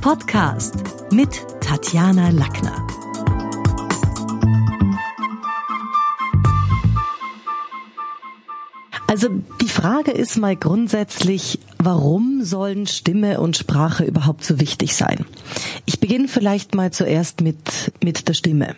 Podcast mit Tatjana Lackner. Also die Frage ist mal grundsätzlich, warum sollen Stimme und Sprache überhaupt so wichtig sein? Ich beginne vielleicht mal zuerst mit, mit der Stimme.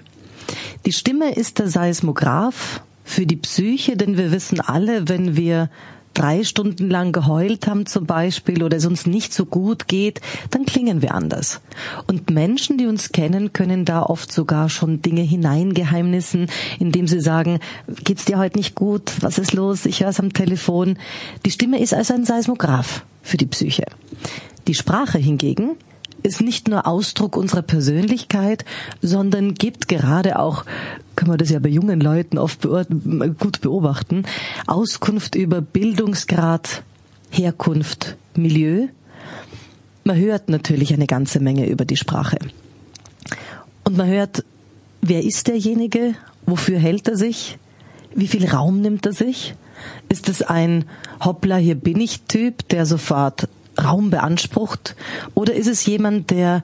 Die Stimme ist der Seismograph für die Psyche, denn wir wissen alle, wenn wir drei Stunden lang geheult haben zum Beispiel oder es uns nicht so gut geht, dann klingen wir anders. Und Menschen, die uns kennen, können da oft sogar schon Dinge hineingeheimnissen, indem sie sagen, geht's dir heute nicht gut? Was ist los? Ich höre es am Telefon. Die Stimme ist also ein Seismograph für die Psyche. Die Sprache hingegen ist nicht nur Ausdruck unserer Persönlichkeit, sondern gibt gerade auch, können wir das ja bei jungen Leuten oft gut beobachten, Auskunft über Bildungsgrad, Herkunft, Milieu. Man hört natürlich eine ganze Menge über die Sprache. Und man hört, wer ist derjenige, wofür hält er sich, wie viel Raum nimmt er sich? Ist es ein Hoppla, hier bin ich Typ, der sofort Raum beansprucht? Oder ist es jemand, der,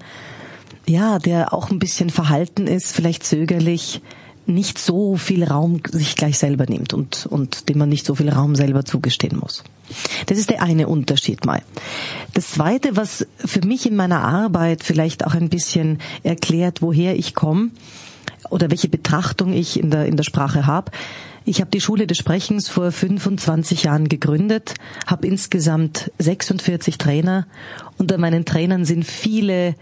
ja, der auch ein bisschen verhalten ist, vielleicht zögerlich, nicht so viel Raum sich gleich selber nimmt und, und dem man nicht so viel Raum selber zugestehen muss. Das ist der eine Unterschied mal. Das zweite, was für mich in meiner Arbeit vielleicht auch ein bisschen erklärt, woher ich komme oder welche Betrachtung ich in der, in der Sprache habe, ich habe die Schule des Sprechens vor 25 Jahren gegründet, habe insgesamt 46 Trainer. Unter meinen Trainern sind viele,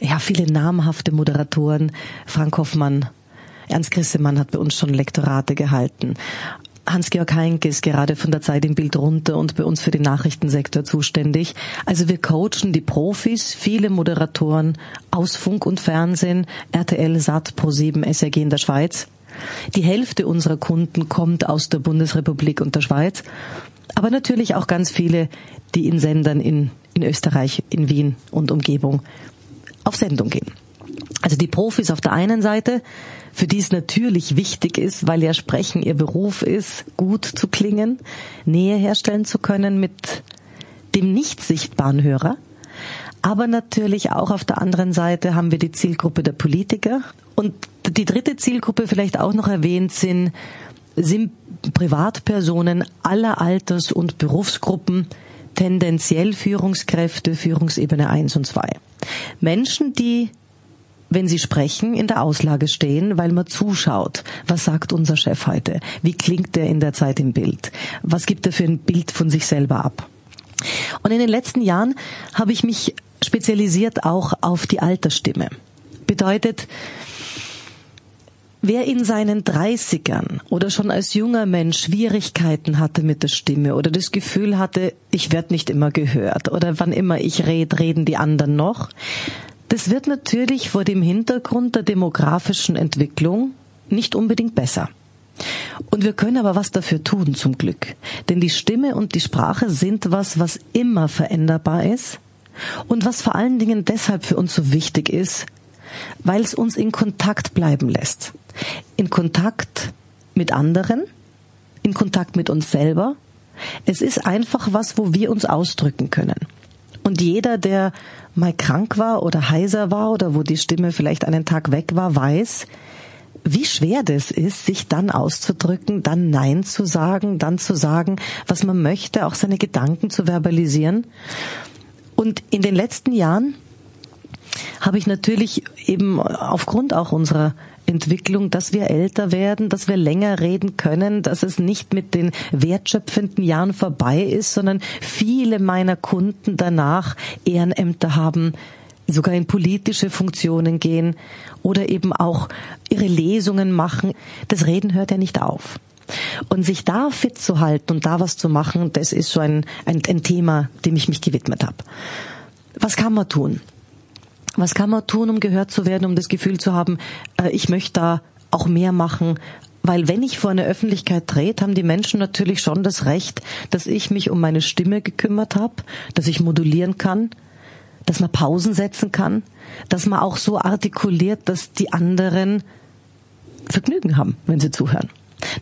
ja, viele namhafte Moderatoren. Frank Hoffmann, Ernst Grissemann hat bei uns schon Lektorate gehalten. Hans-Georg Heinke ist gerade von der Zeit im Bild runter und bei uns für den Nachrichtensektor zuständig. Also wir coachen die Profis, viele Moderatoren aus Funk und Fernsehen, RTL, SAT, Pro7, SRG in der Schweiz. Die Hälfte unserer Kunden kommt aus der Bundesrepublik und der Schweiz, aber natürlich auch ganz viele, die in Sendern in, in Österreich, in Wien und Umgebung auf Sendung gehen. Also die Profis auf der einen Seite, für die es natürlich wichtig ist, weil ja Sprechen ihr Beruf ist, gut zu klingen, Nähe herstellen zu können mit dem nicht sichtbaren Hörer. Aber natürlich auch auf der anderen Seite haben wir die Zielgruppe der Politiker. Und die dritte Zielgruppe vielleicht auch noch erwähnt sind, sind Privatpersonen aller Alters- und Berufsgruppen, tendenziell Führungskräfte, Führungsebene 1 und 2. Menschen, die wenn sie sprechen, in der Auslage stehen, weil man zuschaut. Was sagt unser Chef heute? Wie klingt er in der Zeit im Bild? Was gibt er für ein Bild von sich selber ab? Und in den letzten Jahren habe ich mich spezialisiert auch auf die Altersstimme. Bedeutet, Wer in seinen Dreißigern oder schon als junger Mensch Schwierigkeiten hatte mit der Stimme oder das Gefühl hatte, ich werde nicht immer gehört oder wann immer ich rede, reden die anderen noch, das wird natürlich vor dem Hintergrund der demografischen Entwicklung nicht unbedingt besser. Und wir können aber was dafür tun, zum Glück. Denn die Stimme und die Sprache sind was, was immer veränderbar ist und was vor allen Dingen deshalb für uns so wichtig ist, weil es uns in Kontakt bleiben lässt. In Kontakt mit anderen, in Kontakt mit uns selber. Es ist einfach was, wo wir uns ausdrücken können. Und jeder, der mal krank war oder heiser war oder wo die Stimme vielleicht einen Tag weg war, weiß, wie schwer das ist, sich dann auszudrücken, dann Nein zu sagen, dann zu sagen, was man möchte, auch seine Gedanken zu verbalisieren. Und in den letzten Jahren habe ich natürlich eben aufgrund auch unserer Entwicklung, dass wir älter werden, dass wir länger reden können, dass es nicht mit den wertschöpfenden Jahren vorbei ist, sondern viele meiner Kunden danach Ehrenämter haben, sogar in politische Funktionen gehen oder eben auch ihre Lesungen machen. Das Reden hört ja nicht auf. Und sich da fit zu halten und da was zu machen, das ist so ein, ein, ein Thema, dem ich mich gewidmet habe. Was kann man tun? Was kann man tun, um gehört zu werden, um das Gefühl zu haben, äh, ich möchte da auch mehr machen, weil wenn ich vor eine Öffentlichkeit trete, haben die Menschen natürlich schon das Recht, dass ich mich um meine Stimme gekümmert habe, dass ich modulieren kann, dass man Pausen setzen kann, dass man auch so artikuliert, dass die anderen Vergnügen haben, wenn sie zuhören.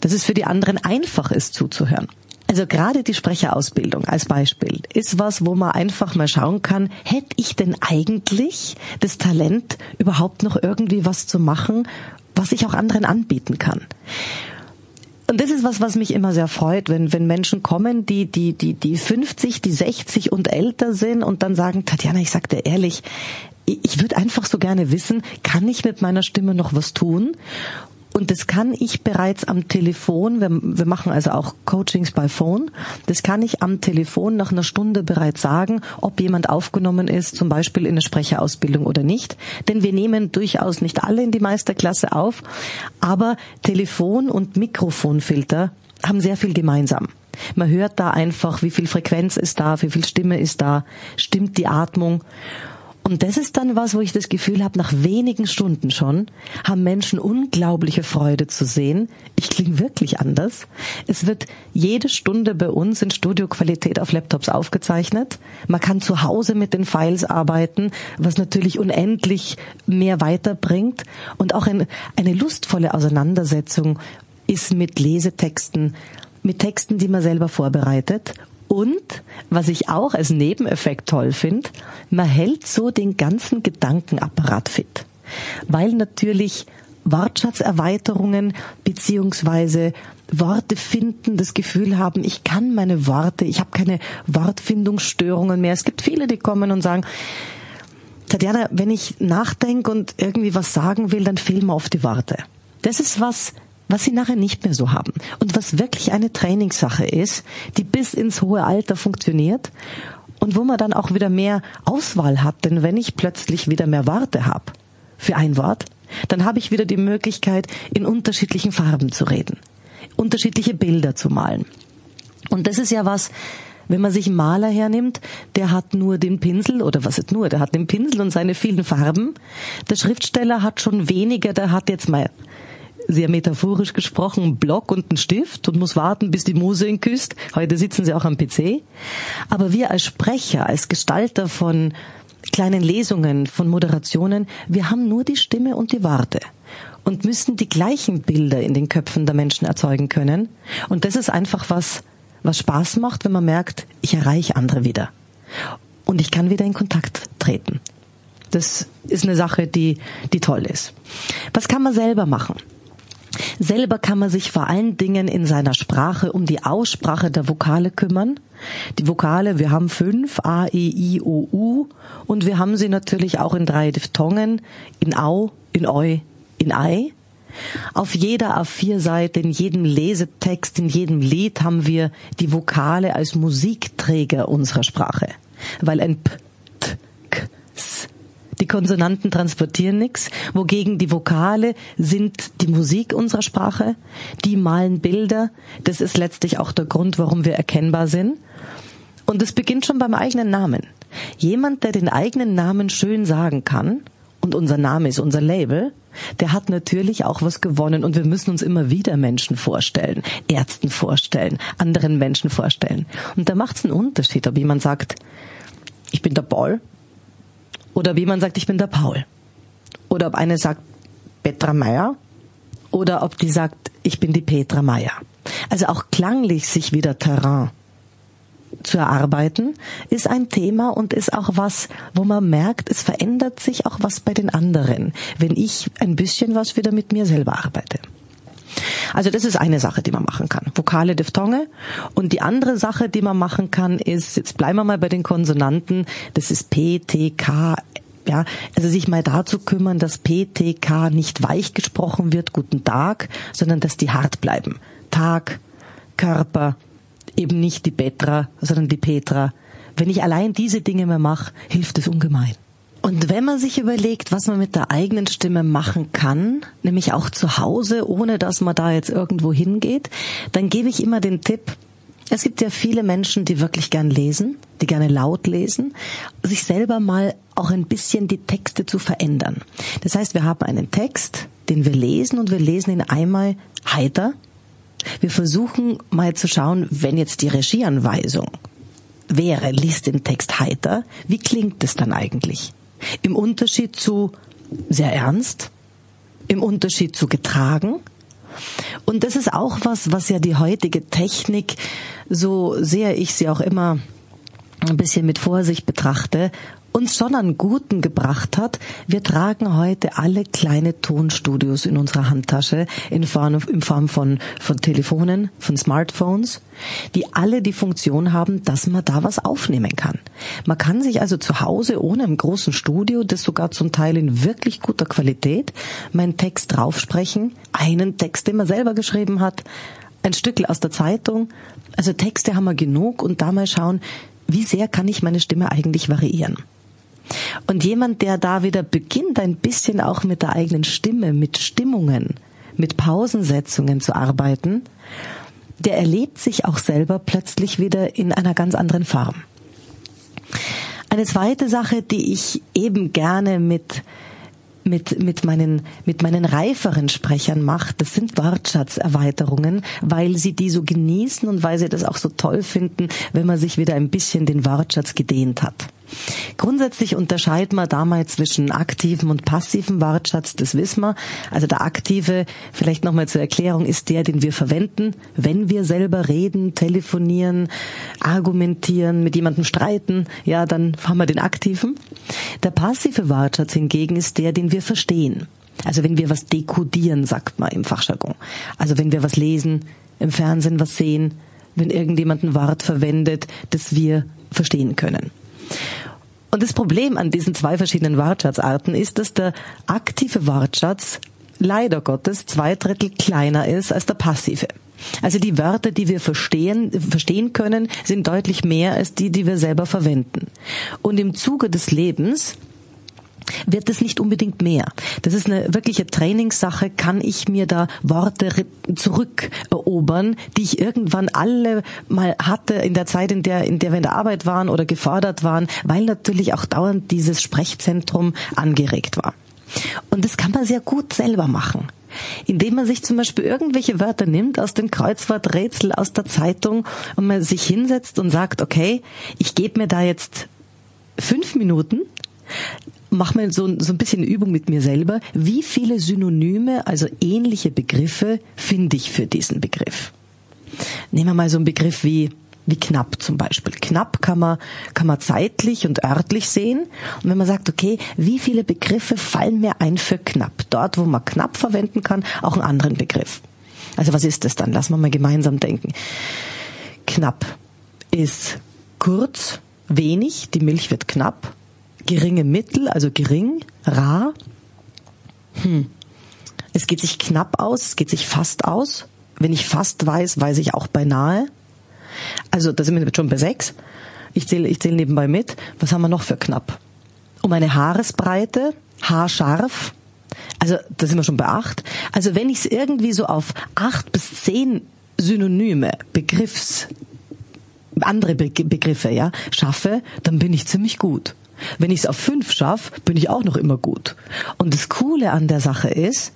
Dass es für die anderen einfach ist zuzuhören. Also gerade die Sprecherausbildung als Beispiel ist was, wo man einfach mal schauen kann, hätte ich denn eigentlich das Talent, überhaupt noch irgendwie was zu machen, was ich auch anderen anbieten kann? Und das ist was, was mich immer sehr freut, wenn, wenn Menschen kommen, die, die, die, die 50, die 60 und älter sind und dann sagen, Tatjana, ich sag dir ehrlich, ich würde einfach so gerne wissen, kann ich mit meiner Stimme noch was tun? Und das kann ich bereits am Telefon, wir, wir, machen also auch Coachings bei Phone, das kann ich am Telefon nach einer Stunde bereits sagen, ob jemand aufgenommen ist, zum Beispiel in eine Sprecherausbildung oder nicht. Denn wir nehmen durchaus nicht alle in die Meisterklasse auf, aber Telefon und Mikrofonfilter haben sehr viel gemeinsam. Man hört da einfach, wie viel Frequenz ist da, wie viel Stimme ist da, stimmt die Atmung. Und das ist dann was, wo ich das Gefühl habe, nach wenigen Stunden schon haben Menschen unglaubliche Freude zu sehen. Ich klinge wirklich anders. Es wird jede Stunde bei uns in Studioqualität auf Laptops aufgezeichnet. Man kann zu Hause mit den Files arbeiten, was natürlich unendlich mehr weiterbringt. Und auch ein, eine lustvolle Auseinandersetzung ist mit Lesetexten, mit Texten, die man selber vorbereitet und was ich auch als Nebeneffekt toll finde, man hält so den ganzen Gedankenapparat fit. Weil natürlich Wortschatzerweiterungen beziehungsweise Worte finden, das Gefühl haben, ich kann meine Worte, ich habe keine Wortfindungsstörungen mehr. Es gibt viele, die kommen und sagen, Tatjana, wenn ich nachdenke und irgendwie was sagen will, dann fehlen mir oft die Worte. Das ist was, was sie nachher nicht mehr so haben. Und was wirklich eine Trainingssache ist, die bis ins hohe Alter funktioniert und wo man dann auch wieder mehr Auswahl hat. Denn wenn ich plötzlich wieder mehr Worte habe für ein Wort, dann habe ich wieder die Möglichkeit, in unterschiedlichen Farben zu reden, unterschiedliche Bilder zu malen. Und das ist ja was, wenn man sich einen Maler hernimmt, der hat nur den Pinsel, oder was ist nur, der hat den Pinsel und seine vielen Farben. Der Schriftsteller hat schon weniger, der hat jetzt mal sehr metaphorisch gesprochen, einen Block und einen Stift und muss warten, bis die Muse ihn küsst. Heute sitzen sie auch am PC. Aber wir als Sprecher, als Gestalter von kleinen Lesungen, von Moderationen, wir haben nur die Stimme und die Worte und müssen die gleichen Bilder in den Köpfen der Menschen erzeugen können. Und das ist einfach was, was Spaß macht, wenn man merkt, ich erreiche andere wieder. Und ich kann wieder in Kontakt treten. Das ist eine Sache, die, die toll ist. Was kann man selber machen? Selber kann man sich vor allen Dingen in seiner Sprache um die Aussprache der Vokale kümmern. Die Vokale, wir haben fünf, A, E, I, O, U, und wir haben sie natürlich auch in drei Diphthongen, in Au, in Eu, in Ei. Auf jeder A4-Seite, in jedem Lesetext, in jedem Lied haben wir die Vokale als Musikträger unserer Sprache. Weil ein P, die Konsonanten transportieren nichts, wogegen die Vokale sind die Musik unserer Sprache, die malen Bilder. Das ist letztlich auch der Grund, warum wir erkennbar sind. Und es beginnt schon beim eigenen Namen. Jemand, der den eigenen Namen schön sagen kann, und unser Name ist unser Label, der hat natürlich auch was gewonnen und wir müssen uns immer wieder Menschen vorstellen, Ärzten vorstellen, anderen Menschen vorstellen. Und da macht es einen Unterschied, ob jemand sagt, ich bin der Paul oder wie man sagt, ich bin der Paul. Oder ob eine sagt Petra Meier oder ob die sagt, ich bin die Petra Meier. Also auch klanglich sich wieder Terrain zu erarbeiten, ist ein Thema und ist auch was, wo man merkt, es verändert sich auch was bei den anderen, wenn ich ein bisschen was wieder mit mir selber arbeite. Also das ist eine Sache, die man machen kann. Vokale Diphthonge. Und die andere Sache, die man machen kann, ist, jetzt bleiben wir mal bei den Konsonanten, das ist P, T, K, ja, also sich mal dazu kümmern, dass P, T, K nicht weich gesprochen wird, guten Tag, sondern dass die hart bleiben. Tag, Körper, eben nicht die Petra, sondern die Petra. Wenn ich allein diese Dinge mehr mache, hilft es ungemein. Und wenn man sich überlegt, was man mit der eigenen Stimme machen kann, nämlich auch zu Hause, ohne dass man da jetzt irgendwo hingeht, dann gebe ich immer den Tipp, es gibt ja viele Menschen, die wirklich gern lesen, die gerne laut lesen, sich selber mal auch ein bisschen die Texte zu verändern. Das heißt, wir haben einen Text, den wir lesen und wir lesen ihn einmal heiter. Wir versuchen mal zu schauen, wenn jetzt die Regieanweisung wäre, liest den Text heiter, wie klingt es dann eigentlich? Im Unterschied zu sehr ernst, im Unterschied zu getragen. Und das ist auch was, was ja die heutige Technik, so sehr ich sie auch immer ein bisschen mit Vorsicht betrachte, uns schon an Guten gebracht hat. Wir tragen heute alle kleine Tonstudios in unserer Handtasche in Form, in Form von, von Telefonen, von Smartphones, die alle die Funktion haben, dass man da was aufnehmen kann. Man kann sich also zu Hause ohne einem großen Studio, das sogar zum Teil in wirklich guter Qualität, meinen Text draufsprechen, einen Text, den man selber geschrieben hat, ein Stückel aus der Zeitung. Also Texte haben wir genug und da mal schauen, wie sehr kann ich meine Stimme eigentlich variieren. Und jemand, der da wieder beginnt, ein bisschen auch mit der eigenen Stimme, mit Stimmungen, mit Pausensetzungen zu arbeiten, der erlebt sich auch selber plötzlich wieder in einer ganz anderen Form. Eine zweite Sache, die ich eben gerne mit mit, mit, meinen, mit meinen reiferen Sprechern macht, das sind Wortschatzerweiterungen, weil sie die so genießen und weil sie das auch so toll finden, wenn man sich wieder ein bisschen den Wortschatz gedehnt hat. Grundsätzlich unterscheiden wir damals zwischen aktivem und passivem Wortschatz, das wissen wir. Also der aktive, vielleicht nochmal zur Erklärung, ist der, den wir verwenden, wenn wir selber reden, telefonieren, argumentieren, mit jemandem streiten, ja, dann haben wir den aktiven. Der passive Wortschatz hingegen ist der, den wir verstehen. Also wenn wir was dekodieren, sagt man im Fachjargon. Also wenn wir was lesen, im Fernsehen was sehen, wenn irgendjemand ein Wort verwendet, das wir verstehen können. Und das Problem an diesen zwei verschiedenen Wortschatzarten ist, dass der aktive Wortschatz leider Gottes zwei Drittel kleiner ist als der passive. Also die Wörter, die wir verstehen, verstehen können, sind deutlich mehr als die, die wir selber verwenden. Und im Zuge des Lebens wird es nicht unbedingt mehr. Das ist eine wirkliche Trainingssache. Kann ich mir da Worte zurückerobern, die ich irgendwann alle mal hatte in der Zeit, in der, in der wir in der Arbeit waren oder gefordert waren, weil natürlich auch dauernd dieses Sprechzentrum angeregt war. Und das kann man sehr gut selber machen indem man sich zum Beispiel irgendwelche Wörter nimmt aus dem Kreuzworträtsel aus der Zeitung und man sich hinsetzt und sagt, okay, ich gebe mir da jetzt fünf Minuten mach mal so, so ein bisschen Übung mit mir selber. Wie viele Synonyme, also ähnliche Begriffe, finde ich für diesen Begriff? Nehmen wir mal so einen Begriff wie wie knapp zum Beispiel. Knapp kann man, kann man zeitlich und örtlich sehen. Und wenn man sagt, okay, wie viele Begriffe fallen mir ein für knapp? Dort, wo man knapp verwenden kann, auch einen anderen Begriff. Also was ist das dann? Lass wir mal gemeinsam denken. Knapp ist kurz, wenig, die Milch wird knapp geringe Mittel, also gering, rar. Hm. Es geht sich knapp aus, es geht sich fast aus. Wenn ich fast weiß, weiß ich auch beinahe. Also da sind wir schon bei sechs. Ich zähle ich zähl nebenbei mit. Was haben wir noch für knapp? Um eine Haaresbreite, haarscharf. Also da sind wir schon bei acht. Also wenn ich es irgendwie so auf acht bis zehn Synonyme, Begriffs, andere Be Begriffe, ja, schaffe, dann bin ich ziemlich gut. Wenn ich es auf fünf schaffe, bin ich auch noch immer gut. Und das Coole an der Sache ist,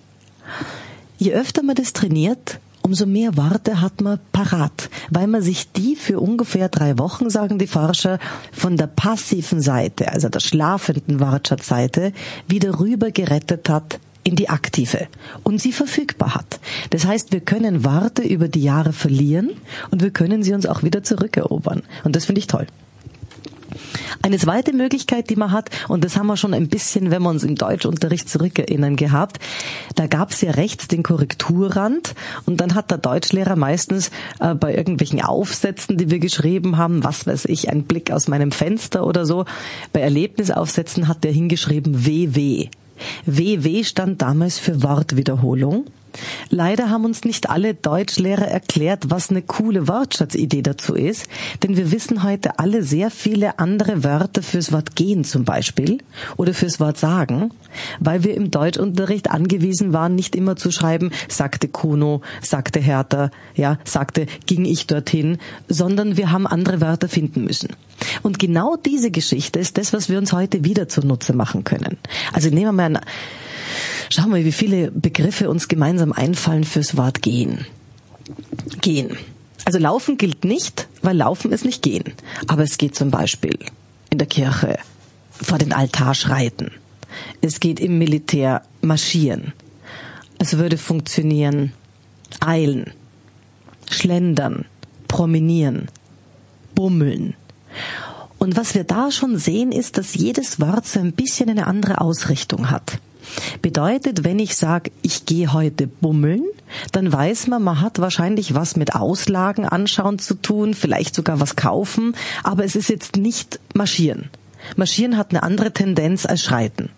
je öfter man das trainiert, umso mehr Worte hat man parat, weil man sich die für ungefähr drei Wochen, sagen die Forscher, von der passiven Seite, also der schlafenden Wortschatzseite, wieder rüber gerettet hat in die aktive und sie verfügbar hat. Das heißt, wir können Worte über die Jahre verlieren und wir können sie uns auch wieder zurückerobern. Und das finde ich toll. Eine zweite Möglichkeit, die man hat, und das haben wir schon ein bisschen, wenn wir uns im Deutschunterricht zurückerinnern gehabt, da gab es ja rechts den Korrekturrand und dann hat der Deutschlehrer meistens äh, bei irgendwelchen Aufsätzen, die wir geschrieben haben, was weiß ich, ein Blick aus meinem Fenster oder so, bei Erlebnisaufsätzen hat der hingeschrieben WW. WW stand damals für Wortwiederholung. Leider haben uns nicht alle Deutschlehrer erklärt, was eine coole Wortschatzidee dazu ist, denn wir wissen heute alle sehr viele andere Wörter fürs Wort gehen zum Beispiel oder fürs Wort sagen, weil wir im Deutschunterricht angewiesen waren, nicht immer zu schreiben, sagte Kuno, sagte Hertha, ja, sagte, ging ich dorthin, sondern wir haben andere Wörter finden müssen. Und genau diese Geschichte ist das, was wir uns heute wieder zunutze machen können. Also nehmen wir mal ein Schauen wir, wie viele Begriffe uns gemeinsam einfallen fürs Wort gehen. Gehen. Also laufen gilt nicht, weil laufen ist nicht gehen. Aber es geht zum Beispiel in der Kirche vor den Altar schreiten. Es geht im Militär marschieren. Es würde funktionieren eilen, schlendern, promenieren, bummeln. Und was wir da schon sehen, ist, dass jedes Wort so ein bisschen eine andere Ausrichtung hat. Bedeutet, wenn ich sage, ich gehe heute bummeln, dann weiß man, man hat wahrscheinlich was mit Auslagen anschauen zu tun, vielleicht sogar was kaufen, aber es ist jetzt nicht marschieren. Marschieren hat eine andere Tendenz als schreiten.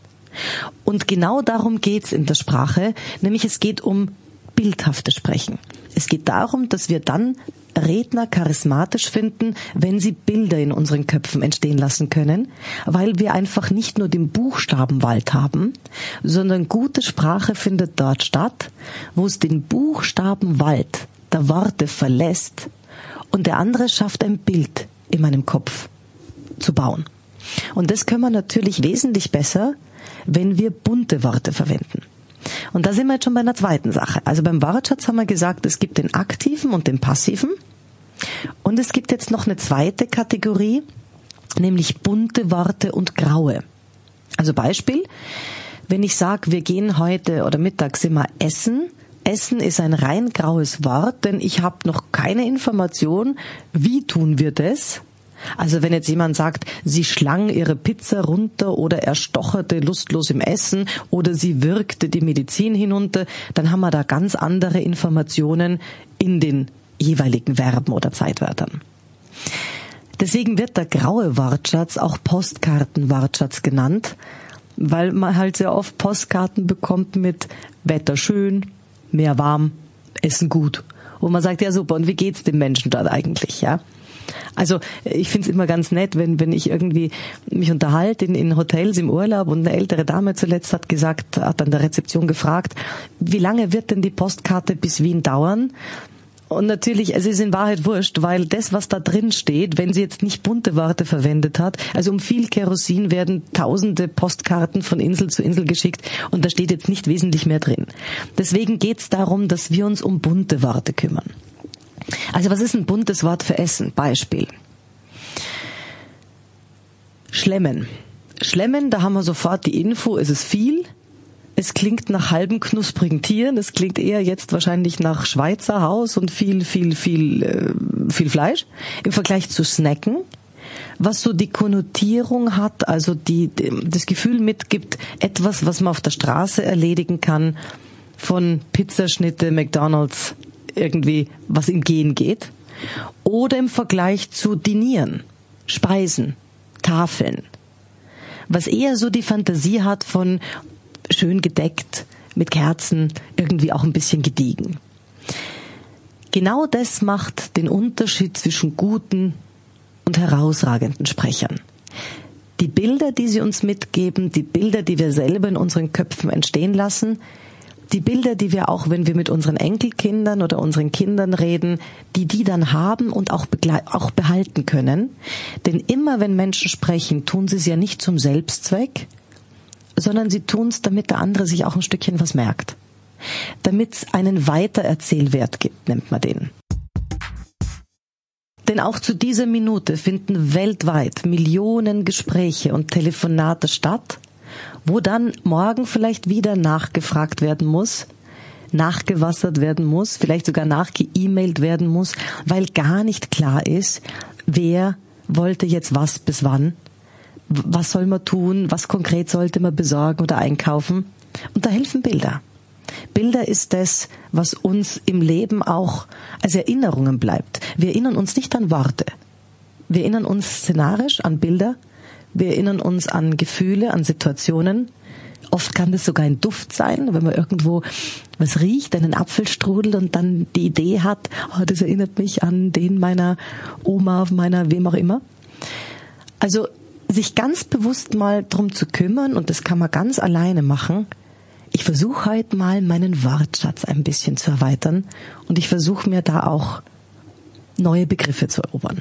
Und genau darum geht's in der Sprache, nämlich es geht um bildhafte Sprechen. Es geht darum, dass wir dann Redner charismatisch finden, wenn sie Bilder in unseren Köpfen entstehen lassen können, weil wir einfach nicht nur den Buchstabenwald haben, sondern gute Sprache findet dort statt, wo es den Buchstabenwald der Worte verlässt und der andere schafft ein Bild in meinem Kopf zu bauen. Und das können wir natürlich wesentlich besser, wenn wir bunte Worte verwenden. Und da sind wir jetzt schon bei einer zweiten Sache. Also beim Wortschatz haben wir gesagt, es gibt den aktiven und den passiven. Und es gibt jetzt noch eine zweite Kategorie, nämlich bunte Worte und graue. Also Beispiel, wenn ich sage, wir gehen heute oder mittags immer essen, Essen ist ein rein graues Wort, denn ich habe noch keine Information, wie tun wir das. Also wenn jetzt jemand sagt, sie schlang ihre Pizza runter oder er stocherte lustlos im Essen oder sie wirkte die Medizin hinunter, dann haben wir da ganz andere Informationen in den jeweiligen Verben oder Zeitwörtern. Deswegen wird der graue Wortschatz auch Postkartenwortschatz genannt, weil man halt sehr oft Postkarten bekommt mit Wetter schön, mehr warm, Essen gut. Und man sagt, ja super, und wie geht's dem Menschen dort eigentlich, ja? Also ich finde es immer ganz nett, wenn, wenn ich irgendwie mich unterhalte in, in Hotels im Urlaub und eine ältere Dame zuletzt hat gesagt, hat an der Rezeption gefragt, wie lange wird denn die Postkarte bis Wien dauern? Und natürlich, es ist in Wahrheit wurscht, weil das, was da drin steht, wenn sie jetzt nicht bunte Worte verwendet hat, also um viel Kerosin werden tausende Postkarten von Insel zu Insel geschickt und da steht jetzt nicht wesentlich mehr drin. Deswegen geht es darum, dass wir uns um bunte Worte kümmern. Also was ist ein buntes Wort für Essen? Beispiel. Schlemmen. Schlemmen, da haben wir sofort die Info, es ist viel, es klingt nach halben knusprigen Tieren. Es klingt eher jetzt wahrscheinlich nach Schweizer Haus und viel, viel, viel, äh, viel Fleisch im Vergleich zu Snacken. Was so die Konnotierung hat, also die, das Gefühl mitgibt, etwas, was man auf der Straße erledigen kann, von Pizzaschnitte, McDonalds, irgendwie, was im Gehen geht. Oder im Vergleich zu Dinieren, Speisen, Tafeln. Was eher so die Fantasie hat von, schön gedeckt, mit Kerzen, irgendwie auch ein bisschen gediegen. Genau das macht den Unterschied zwischen guten und herausragenden Sprechern. Die Bilder, die sie uns mitgeben, die Bilder, die wir selber in unseren Köpfen entstehen lassen, die Bilder, die wir auch, wenn wir mit unseren Enkelkindern oder unseren Kindern reden, die die dann haben und auch, auch behalten können. Denn immer wenn Menschen sprechen, tun sie es ja nicht zum Selbstzweck, sondern sie tun es, damit der andere sich auch ein Stückchen was merkt. Damit es einen Weitererzählwert gibt, nennt man den. Denn auch zu dieser Minute finden weltweit Millionen Gespräche und Telefonate statt, wo dann morgen vielleicht wieder nachgefragt werden muss, nachgewassert werden muss, vielleicht sogar nachgeemailt werden muss, weil gar nicht klar ist, wer wollte jetzt was bis wann was soll man tun, was konkret sollte man besorgen oder einkaufen. Und da helfen Bilder. Bilder ist das, was uns im Leben auch als Erinnerungen bleibt. Wir erinnern uns nicht an Worte. Wir erinnern uns szenarisch an Bilder. Wir erinnern uns an Gefühle, an Situationen. Oft kann das sogar ein Duft sein, wenn man irgendwo was riecht, einen Apfelstrudel und dann die Idee hat, oh, das erinnert mich an den meiner Oma, meiner wem auch immer. Also sich ganz bewusst mal drum zu kümmern und das kann man ganz alleine machen. Ich versuche heute mal meinen Wortschatz ein bisschen zu erweitern und ich versuche mir da auch neue Begriffe zu erobern.